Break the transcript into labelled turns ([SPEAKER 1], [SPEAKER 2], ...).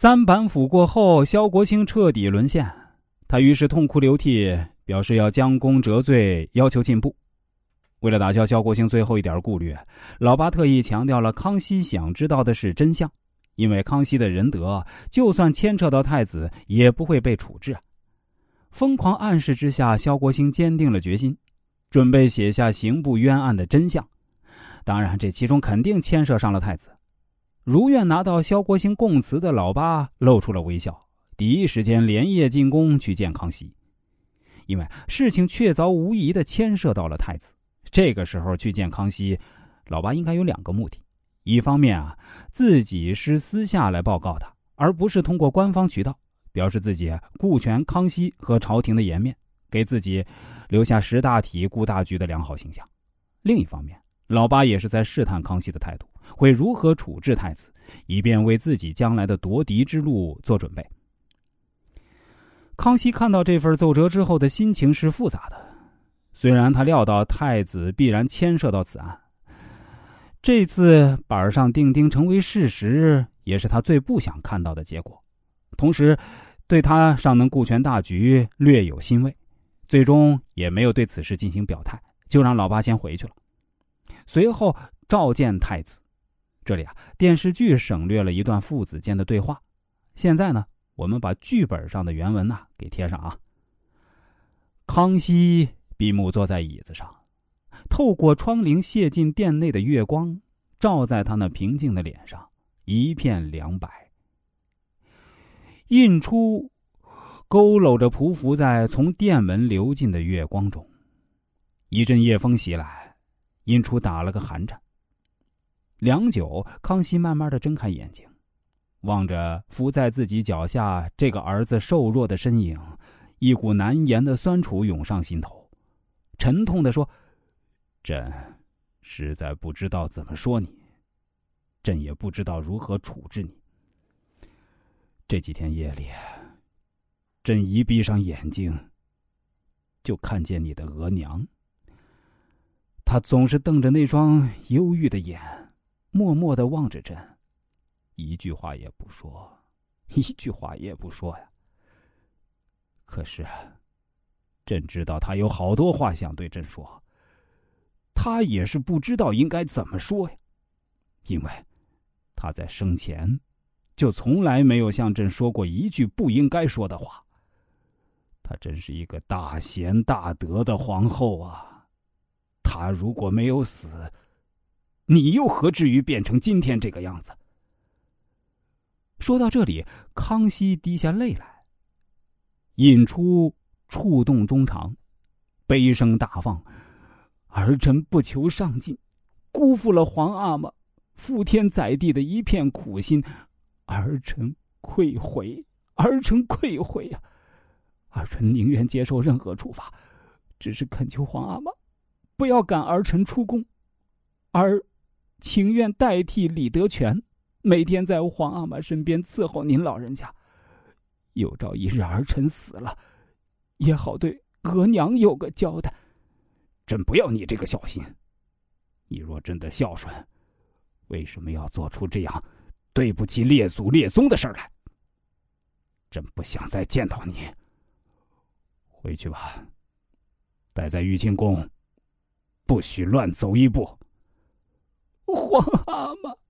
[SPEAKER 1] 三板斧过后，萧国兴彻底沦陷，他于是痛哭流涕，表示要将功折罪，要求进步。为了打消萧国兴最后一点顾虑，老八特意强调了康熙想知道的是真相，因为康熙的仁德，就算牵扯到太子，也不会被处置。疯狂暗示之下，萧国兴坚定了决心，准备写下刑部冤案的真相。当然，这其中肯定牵涉上了太子。如愿拿到萧国兴供词的老八露出了微笑，第一时间连夜进宫去见康熙，因为事情确凿无疑的牵涉到了太子。这个时候去见康熙，老八应该有两个目的：一方面啊，自己是私下来报告他，而不是通过官方渠道。表示自己顾全康熙和朝廷的颜面，给自己留下识大体、顾大局的良好形象。另一方面，老八也是在试探康熙的态度，会如何处置太子，以便为自己将来的夺嫡之路做准备。康熙看到这份奏折之后的心情是复杂的，虽然他料到太子必然牵涉到此案，这次板上钉钉成为事实，也是他最不想看到的结果。同时。对他尚能顾全大局略有欣慰，最终也没有对此事进行表态，就让老八先回去了。随后召见太子，这里啊电视剧省略了一段父子间的对话。现在呢，我们把剧本上的原文呐给贴上啊。康熙闭目坐在椅子上，透过窗棂泻进殿内的月光，照在他那平静的脸上，一片凉白。印出佝偻着匍匐在从殿门流进的月光中，一阵夜风袭来，印出打了个寒颤。良久，康熙慢慢的睁开眼睛，望着伏在自己脚下这个儿子瘦弱的身影，一股难言的酸楚涌上心头，沉痛的说：“朕实在不知道怎么说你，朕也不知道如何处置你。”这几天夜里，朕一闭上眼睛，就看见你的额娘。她总是瞪着那双忧郁的眼，默默的望着朕，一句话也不说，一句话也不说呀。可是，朕知道他有好多话想对朕说，他也是不知道应该怎么说呀，因为他在生前。就从来没有向朕说过一句不应该说的话。她真是一个大贤大德的皇后啊！她如果没有死，你又何至于变成今天这个样子？说到这里，康熙滴下泪来，引出触动衷肠，悲声大放：“儿臣不求上进，辜负了皇阿玛覆天载地的一片苦心。”儿臣愧悔，儿臣愧悔呀！儿臣宁愿接受任何处罚，只是恳求皇阿玛不要赶儿臣出宫，儿情愿代替李德全，每天在皇阿玛身边伺候您老人家。有朝一日儿臣死了，也好对额娘有个交代。朕不要你这个孝心，你若真的孝顺，为什么要做出这样？对不起列祖列宗的事来，朕不想再见到你。回去吧，待在玉清宫，不许乱走一步。
[SPEAKER 2] 皇阿玛。